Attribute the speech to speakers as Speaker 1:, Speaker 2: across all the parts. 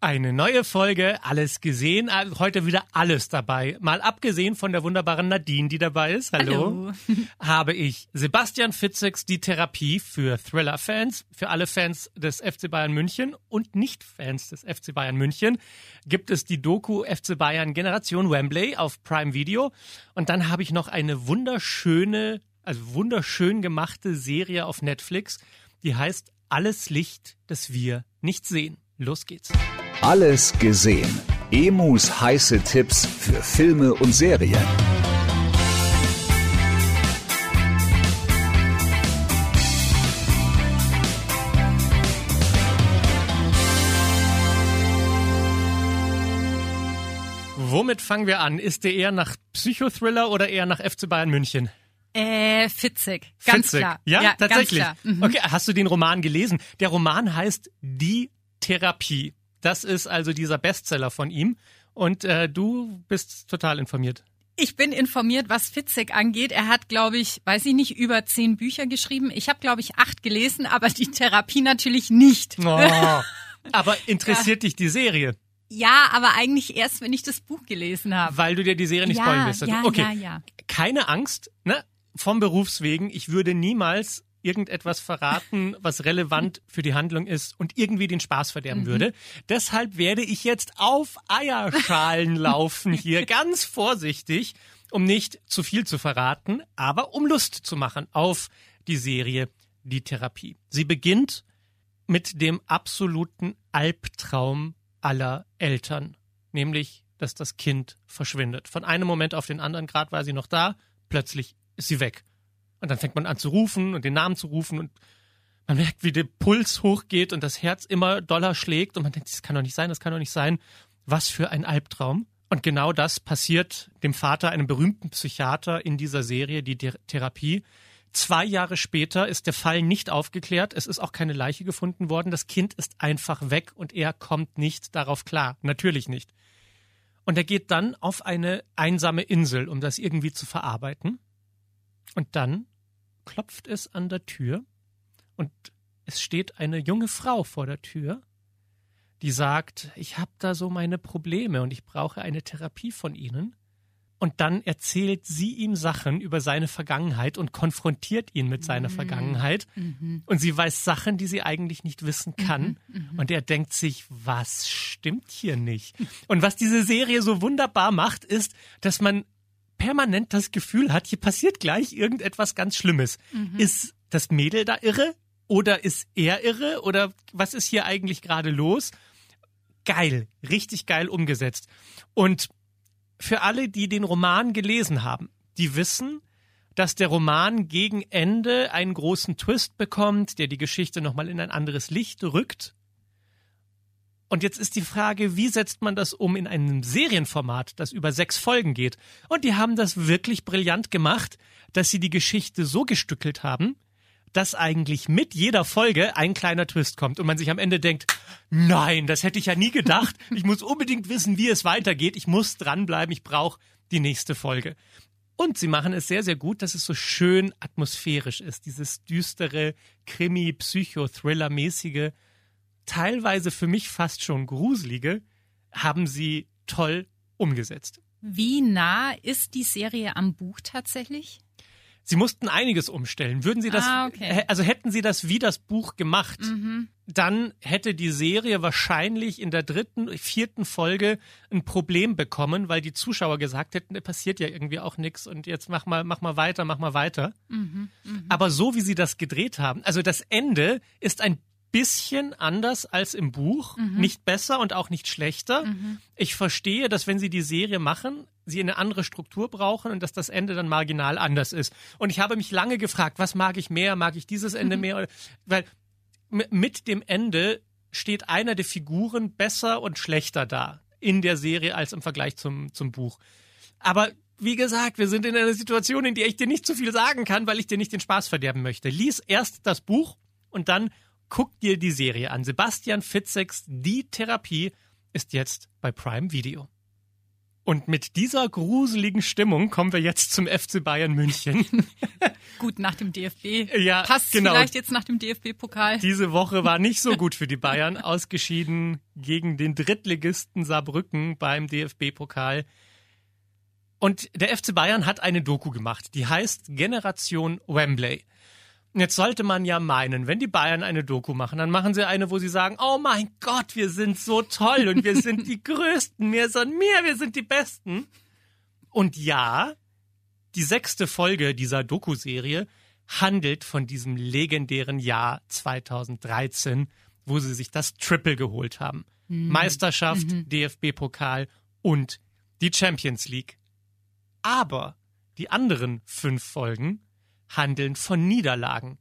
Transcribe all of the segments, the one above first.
Speaker 1: Eine neue Folge, alles gesehen, äh, heute wieder alles dabei. Mal abgesehen von der wunderbaren Nadine, die dabei ist, hallo,
Speaker 2: Hallo.
Speaker 1: habe ich Sebastian Fitzeks die Therapie für Thriller-Fans, für alle Fans des FC Bayern München und Nicht-Fans des FC Bayern München gibt es die Doku FC Bayern Generation Wembley auf Prime Video und dann habe ich noch eine wunderschöne, also wunderschön gemachte Serie auf Netflix, die heißt Alles Licht, das wir nicht sehen. Los geht's.
Speaker 3: Alles gesehen. Emus heiße Tipps für Filme und Serien.
Speaker 1: Womit fangen wir an? Ist der eher nach Psychothriller oder eher nach FC Bayern München?
Speaker 2: Äh, Fitzig. Ganz
Speaker 1: Fitzig.
Speaker 2: klar.
Speaker 1: Ja, tatsächlich.
Speaker 2: Ganz klar. Mhm.
Speaker 1: Okay, hast du den Roman gelesen? Der Roman heißt Die Therapie. Das ist also dieser Bestseller von ihm. Und äh, du bist total informiert.
Speaker 2: Ich bin informiert, was Fitzig angeht. Er hat, glaube ich, weiß ich nicht, über zehn Bücher geschrieben. Ich habe, glaube ich, acht gelesen, aber die Therapie natürlich nicht.
Speaker 1: Oh. Aber interessiert dich die Serie?
Speaker 2: Ja, aber eigentlich erst, wenn ich das Buch gelesen habe.
Speaker 1: Weil du dir die Serie nicht
Speaker 2: Ja,
Speaker 1: spoilen willst.
Speaker 2: ja,
Speaker 1: okay.
Speaker 2: ja, ja.
Speaker 1: Keine Angst, ne? Vom Berufswegen. Ich würde niemals irgendetwas verraten, was relevant für die Handlung ist und irgendwie den Spaß verderben würde. Deshalb werde ich jetzt auf Eierschalen laufen hier, ganz vorsichtig, um nicht zu viel zu verraten, aber um Lust zu machen auf die Serie Die Therapie. Sie beginnt mit dem absoluten Albtraum aller Eltern, nämlich, dass das Kind verschwindet. Von einem Moment auf den anderen, gerade war sie noch da, plötzlich ist sie weg. Und dann fängt man an zu rufen und den Namen zu rufen und man merkt, wie der Puls hochgeht und das Herz immer doller schlägt und man denkt, das kann doch nicht sein, das kann doch nicht sein. Was für ein Albtraum. Und genau das passiert dem Vater, einem berühmten Psychiater in dieser Serie, die Ther- Therapie. Zwei Jahre später ist der Fall nicht aufgeklärt. Es ist auch keine Leiche gefunden worden. Das Kind ist einfach weg und er kommt nicht darauf klar. Natürlich nicht. Und er geht dann auf eine einsame Insel, um das irgendwie zu verarbeiten. Und dann klopft es an der Tür und es steht eine junge Frau vor der Tür, die sagt, ich habe da so meine Probleme und ich brauche eine Therapie von Ihnen. Und dann erzählt sie ihm Sachen über seine Vergangenheit und konfrontiert ihn mit seiner Vergangenheit. Und sie weiß Sachen, die sie eigentlich nicht wissen kann. Und er denkt sich, was stimmt hier nicht? Und was diese Serie so wunderbar macht, ist, dass man permanent das Gefühl hat, hier passiert gleich irgendetwas ganz Schlimmes. Ist das Mädel da irre? Oder ist er irre? Oder was ist hier eigentlich gerade los? Geil, richtig geil umgesetzt. Und für alle, die den Roman gelesen haben, die wissen, dass der Roman gegen Ende einen großen Twist bekommt, der die Geschichte nochmal in ein anderes Licht rückt. Und jetzt ist die Frage, wie setzt man das um in einem Serienformat, das über sechs Folgen geht? Und die haben das wirklich brillant gemacht, dass sie die Geschichte so gestückelt haben, dass eigentlich mit jeder Folge ein kleiner Twist kommt und man sich am Ende denkt, nein, das hätte ich ja nie gedacht. Ich muss unbedingt wissen, wie es weitergeht. Ich muss dranbleiben. Ich brauche die nächste Folge. Und sie machen es sehr, sehr gut, dass es so schön atmosphärisch ist. Dieses düstere, Krimi, Psycho-Thriller-mäßige, teilweise für mich fast schon gruselige, haben sie toll umgesetzt.
Speaker 2: Wie nah ist die Serie am Buch tatsächlich?
Speaker 1: Sie mussten einiges umstellen. Würden Sie das,
Speaker 2: Ah, okay.
Speaker 1: also hätten Sie das wie das Buch gemacht, dann hätte die Serie wahrscheinlich in der dritten, vierten Folge ein Problem bekommen, weil die Zuschauer gesagt hätten, da passiert ja irgendwie auch nichts und jetzt mach mal, mach mal weiter, mach mal weiter. Aber so wie Sie das gedreht haben, also das Ende ist ein bisschen anders als im Buch, nicht besser und auch nicht schlechter. Ich verstehe, dass wenn Sie die Serie machen, Sie eine andere Struktur brauchen und dass das Ende dann marginal anders ist. Und ich habe mich lange gefragt, was mag ich mehr? Mag ich dieses Ende mehr? Weil mit dem Ende steht einer der Figuren besser und schlechter da in der Serie als im Vergleich zum, zum Buch. Aber wie gesagt, wir sind in einer Situation, in der ich dir nicht zu viel sagen kann, weil ich dir nicht den Spaß verderben möchte. Lies erst das Buch und dann guck dir die Serie an. Sebastian Fitzeks Die Therapie ist jetzt bei Prime Video. Und mit dieser gruseligen Stimmung kommen wir jetzt zum FC Bayern München.
Speaker 2: Gut, nach dem DFB.
Speaker 1: Ja,
Speaker 2: Passt
Speaker 1: genau.
Speaker 2: vielleicht jetzt nach dem DFB-Pokal.
Speaker 1: Diese Woche war nicht so gut für die Bayern, ausgeschieden gegen den Drittligisten Saarbrücken beim DFB-Pokal. Und der FC Bayern hat eine Doku gemacht, die heißt Generation Wembley. Jetzt sollte man ja meinen, wenn die Bayern eine Doku machen, dann machen sie eine, wo sie sagen, oh mein Gott, wir sind so toll und wir sind die Größten, mehr son mehr, wir sind die Besten. Und ja, die sechste Folge dieser Doku-Serie handelt von diesem legendären Jahr 2013, wo sie sich das Triple geholt haben. Meisterschaft, DFB-Pokal und die Champions League. Aber die anderen fünf Folgen handeln von Niederlagen.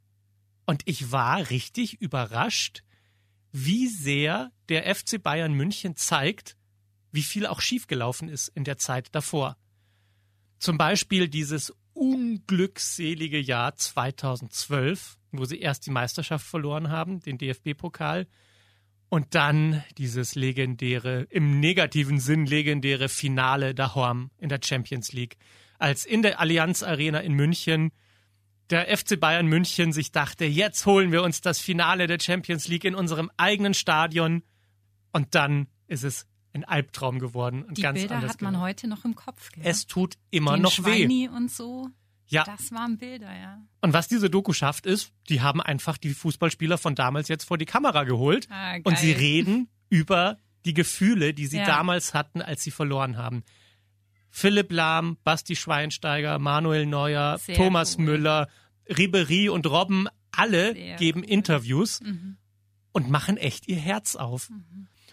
Speaker 1: Und ich war richtig überrascht, wie sehr der FC Bayern München zeigt, wie viel auch schiefgelaufen ist in der Zeit davor. Zum Beispiel dieses unglückselige Jahr 2012, wo sie erst die Meisterschaft verloren haben, den DFB-Pokal, und dann dieses legendäre, im negativen Sinn legendäre Finale daheim in der Champions League, als in der Allianz Arena in München der FC Bayern München sich dachte, jetzt holen wir uns das Finale der Champions League in unserem eigenen Stadion. Und dann ist es ein Albtraum geworden und
Speaker 2: Die
Speaker 1: ganz
Speaker 2: Bilder hat man heute noch im Kopf. Gell?
Speaker 1: Es tut immer
Speaker 2: Den
Speaker 1: noch weh.
Speaker 2: Schweini und so.
Speaker 1: Ja.
Speaker 2: Das waren Bilder, ja.
Speaker 1: Und was diese Doku schafft, ist, die haben einfach die Fußballspieler von damals jetzt vor die Kamera geholt
Speaker 2: Ah,
Speaker 1: und sie reden über die Gefühle, die sie
Speaker 2: Ja.
Speaker 1: damals hatten, als sie verloren haben. Philipp Lahm, Basti Schweinsteiger, Manuel Neuer,
Speaker 2: Sehr
Speaker 1: Thomas
Speaker 2: cool.
Speaker 1: Müller, Ribery und Robben, alle
Speaker 2: Sehr
Speaker 1: geben
Speaker 2: cool.
Speaker 1: Interviews
Speaker 2: Mhm.
Speaker 1: und machen echt ihr Herz auf.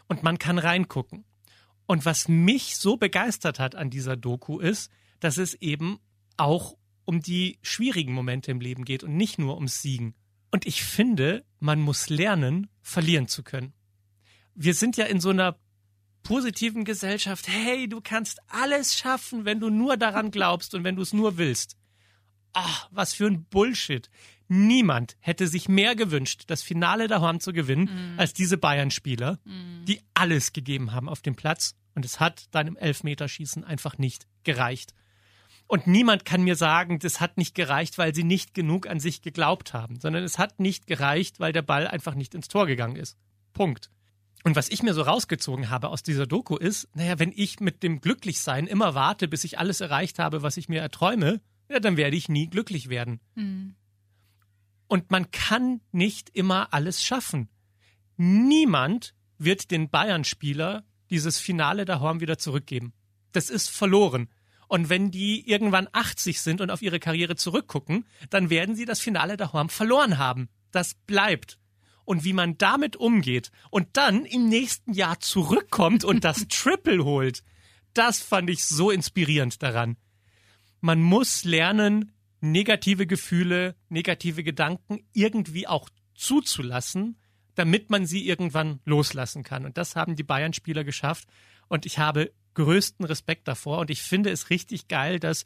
Speaker 1: Und man kann reingucken. Und was mich so begeistert hat an dieser Doku ist, dass es eben auch um die schwierigen Momente im Leben geht und nicht nur ums Siegen. Und ich finde, man muss lernen, verlieren zu können. Wir sind ja in so einer positiven Gesellschaft. Hey, du kannst alles schaffen, wenn du nur daran glaubst und wenn du es nur willst. Ach, was für ein Bullshit. Niemand hätte sich mehr gewünscht, das Finale daheim zu gewinnen, als diese Bayern-Spieler, die alles gegeben haben auf dem Platz. Und es hat dann im Elfmeterschießen einfach nicht gereicht. Und niemand kann mir sagen, das hat nicht gereicht, weil sie nicht genug an sich geglaubt haben, sondern es hat nicht gereicht, weil der Ball einfach nicht ins Tor gegangen ist. Punkt. Und was ich mir so rausgezogen habe aus dieser Doku ist, naja, wenn ich mit dem Glücklichsein immer warte, bis ich alles erreicht habe, was ich mir erträume, ja, dann werde ich nie glücklich werden.
Speaker 2: Mhm.
Speaker 1: Und man kann nicht immer alles schaffen. Niemand wird den Bayern-Spieler dieses Finale daheim wieder zurückgeben. Das ist verloren. Und wenn die irgendwann 80 sind und auf ihre Karriere zurückgucken, dann werden sie das Finale daheim verloren haben. Das bleibt. Und wie man damit umgeht und dann im nächsten Jahr zurückkommt und das Triple holt, das fand ich so inspirierend daran. Man muss lernen, negative Gefühle, negative Gedanken irgendwie auch zuzulassen, damit man sie irgendwann loslassen kann. Und das haben die Bayern-Spieler geschafft. Und ich habe größten Respekt davor. Und ich finde es richtig geil, dass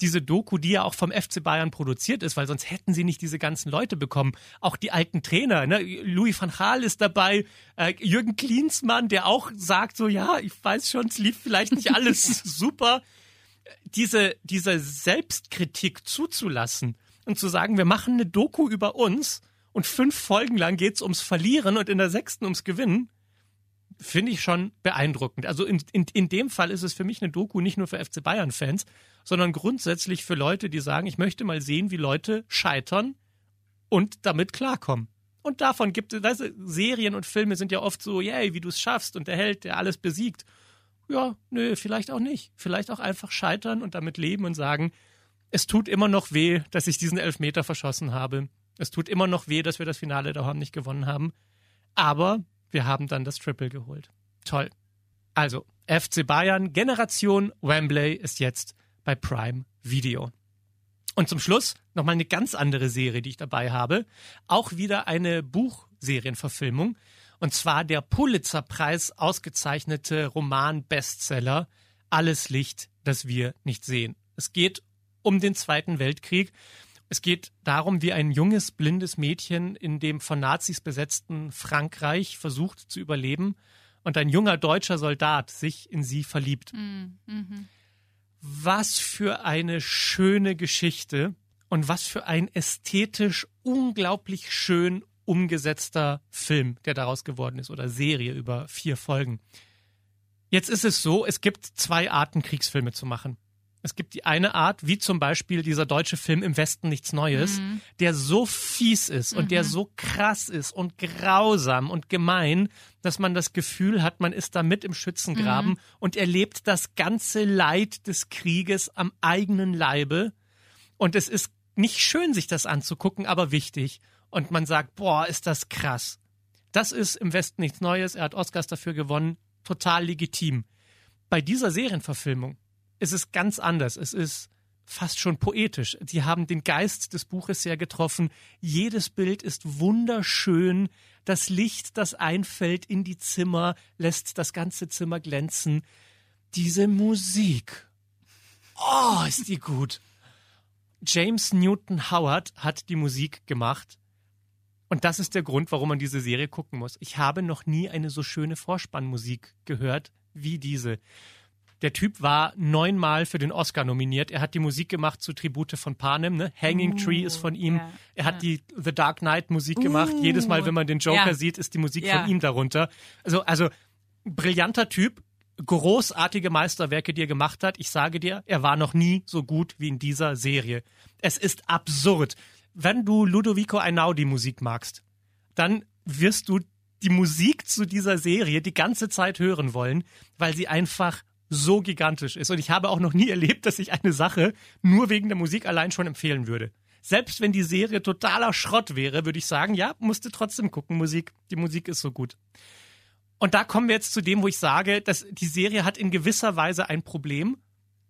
Speaker 1: diese Doku, die ja auch vom FC Bayern produziert ist, weil sonst hätten sie nicht diese ganzen Leute bekommen. Auch die alten Trainer, ne? Louis van Gaal ist dabei, äh, Jürgen Klinsmann, der auch sagt so, ja, ich weiß schon, es lief vielleicht nicht alles super. Diese, diese Selbstkritik zuzulassen und zu sagen, wir machen eine Doku über uns und fünf Folgen lang geht's ums Verlieren und in der sechsten ums Gewinnen, finde ich schon beeindruckend. Also in, in, in dem Fall ist es für mich eine Doku nicht nur für FC Bayern-Fans, sondern grundsätzlich für Leute, die sagen, ich möchte mal sehen, wie Leute scheitern und damit klarkommen. Und davon gibt es, weißt du, Serien und Filme sind ja oft so, yay, wie du es schaffst und der Held, der alles besiegt. Ja, nö, vielleicht auch nicht. Vielleicht auch einfach scheitern und damit leben und sagen, es tut immer noch weh, dass ich diesen Elfmeter verschossen habe. Es tut immer noch weh, dass wir das Finale daheim nicht gewonnen haben. Aber wir haben dann das Triple geholt. Toll. Also, FC Bayern, Generation Wembley ist jetzt bei Prime Video. Und zum Schluss nochmal eine ganz andere Serie, die ich dabei habe. Auch wieder eine Buchserienverfilmung. Und zwar der Pulitzerpreis ausgezeichnete Roman-Bestseller Alles Licht, das wir nicht sehen. Es geht um den Zweiten Weltkrieg Es geht darum, wie ein junges, blindes Mädchen in dem von Nazis besetzten Frankreich versucht zu überleben und ein junger deutscher Soldat sich in sie verliebt.
Speaker 2: Mhm. Mhm.
Speaker 1: Was für eine schöne Geschichte und was für ein ästhetisch unglaublich schön umgesetzter Film, der daraus geworden ist, oder Serie über vier Folgen. Jetzt ist es so, es gibt zwei Arten, Kriegsfilme zu machen. Es gibt die eine Art, wie zum Beispiel dieser deutsche Film Im Westen nichts Neues,
Speaker 2: Mhm.
Speaker 1: der so fies ist und der so krass ist und grausam und gemein, dass man das Gefühl hat, man ist da mit im Schützengraben und erlebt das ganze Leid des Krieges am eigenen Leibe. Und es ist nicht schön, sich das anzugucken, aber wichtig. Und man sagt, boah, ist das krass. Das ist im Westen nichts Neues. Er hat Oscars dafür gewonnen. Total legitim. Bei dieser Serienverfilmung ist es ganz anders. Es ist fast schon poetisch. Die haben den Geist des Buches sehr getroffen. Jedes Bild ist wunderschön. Das Licht, das einfällt in die Zimmer, lässt das ganze Zimmer glänzen. Diese Musik. Oh, ist die gut. James Newton Howard hat die Musik gemacht. Und das ist der Grund, warum man diese Serie gucken muss. Ich habe noch nie eine so schöne Vorspannmusik gehört wie diese. Der Typ war neunmal für den Oscar nominiert. Er hat die Musik gemacht zu Tribute von Panem. Ne? Hanging Tree ist von ihm.
Speaker 2: ja,
Speaker 1: er hat
Speaker 2: ja.
Speaker 1: die The Dark Knight Musik gemacht. Jedes Mal, wenn man den Joker
Speaker 2: ja.
Speaker 1: sieht, ist die Musik von ihm darunter. Also, also brillanter Typ, großartige Meisterwerke, die er gemacht hat. Ich sage dir, er war noch nie so gut wie in dieser Serie. Es ist absurd. Wenn du Ludovico Einaudi Musik magst, dann wirst du die Musik zu dieser Serie die ganze Zeit hören wollen, weil sie einfach so gigantisch ist. Und ich habe auch noch nie erlebt, dass ich eine Sache nur wegen der Musik allein schon empfehlen würde. Selbst wenn die Serie totaler Schrott wäre, würde ich sagen, ja, musste trotzdem gucken, Musik. Die Musik ist so gut. Und da kommen wir jetzt zu dem, wo ich sage, dass die Serie hat in gewisser Weise ein Problem,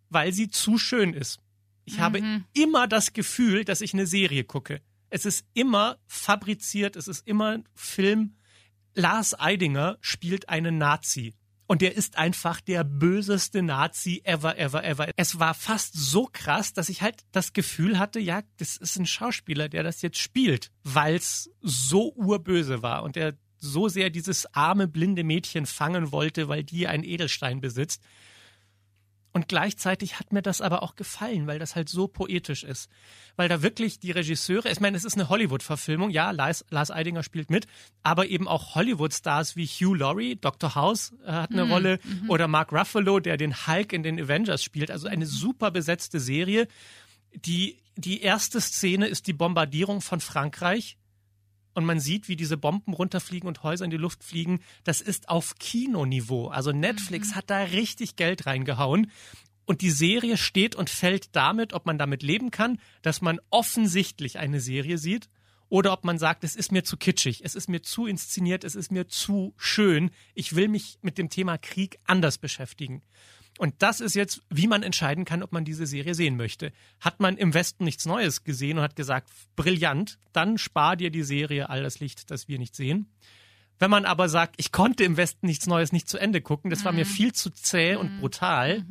Speaker 1: weil sie zu schön ist. Ich habe immer das Gefühl, dass ich eine Serie gucke. Es ist immer fabriziert, es ist immer Film. Lars Eidinger spielt einen Nazi. Und der ist einfach der böseste Nazi ever, ever, ever. Es war fast so krass, dass ich halt das Gefühl hatte, ja, das ist ein Schauspieler, der das jetzt spielt, weil's so urböse war und der so sehr dieses arme, blinde Mädchen fangen wollte, weil die einen Edelstein besitzt. Und gleichzeitig hat mir das aber auch gefallen, weil das halt so poetisch ist. Weil da wirklich die Regisseure, ich meine, es ist eine Hollywood-Verfilmung, ja, Lars, Lars Eidinger spielt mit, aber eben auch Hollywood-Stars wie Hugh Laurie, Dr. House äh, hat eine Rolle, oder Mark Ruffalo, der den Hulk in den Avengers spielt. Also eine super besetzte Serie. Die, die erste Szene ist die Bombardierung von Frankreich und man sieht, wie diese Bomben runterfliegen und Häuser in die Luft fliegen. Das ist auf Kinoniveau. Also Netflix hat da richtig Geld reingehauen. Und die Serie steht und fällt damit, ob man damit leben kann, dass man offensichtlich eine Serie sieht oder ob man sagt, es ist mir zu kitschig, es ist mir zu inszeniert, es ist mir zu schön. Ich will mich mit dem Thema Krieg anders beschäftigen. Und das ist jetzt, wie man entscheiden kann, ob man diese Serie sehen möchte. Hat man im Westen nichts Neues gesehen und hat gesagt, brillant, dann spar dir die Serie all das Licht, das wir nicht sehen. Wenn man aber sagt, ich konnte im Westen nichts Neues nicht zu Ende gucken, das war mir viel zu zäh und brutal,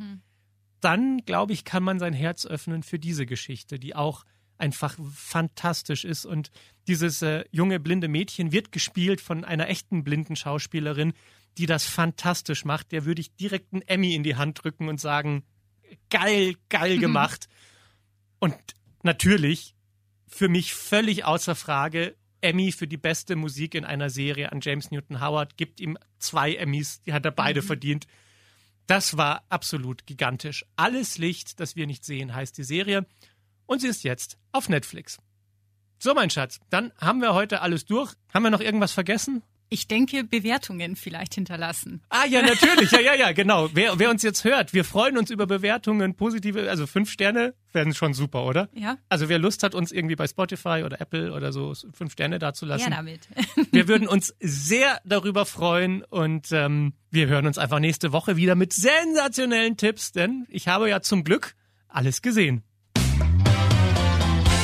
Speaker 1: dann glaube ich, kann man sein Herz öffnen für diese Geschichte, die auch einfach fantastisch ist. Und dieses äh, junge blinde Mädchen wird gespielt von einer echten blinden Schauspielerin, die das fantastisch macht. Der würde ich direkt einen Emmy in die Hand drücken und sagen, geil, geil gemacht. Und natürlich, für mich völlig außer Frage, Emmy für die beste Musik in einer Serie an James Newton Howard, gibt ihm zwei Emmys, die hat er beide verdient. Das war absolut gigantisch. Alles Licht, das wir nicht sehen, heißt die Serie. Und sie ist jetzt auf Netflix. So, mein Schatz, dann haben wir heute alles durch. Haben wir noch irgendwas vergessen?
Speaker 2: Ich denke, Bewertungen vielleicht hinterlassen.
Speaker 1: Ah, ja, natürlich. Ja, ja, ja, genau. Wer, wer uns jetzt hört, wir freuen uns über Bewertungen, positive, also fünf Sterne werden schon super, oder?
Speaker 2: Ja.
Speaker 1: Also wer Lust hat, uns irgendwie bei Spotify oder Apple oder so fünf Sterne dazulassen.
Speaker 2: Ja, damit.
Speaker 1: Wir würden uns sehr darüber freuen und ähm, wir hören uns einfach nächste Woche wieder mit sensationellen Tipps, denn ich habe ja zum Glück alles gesehen.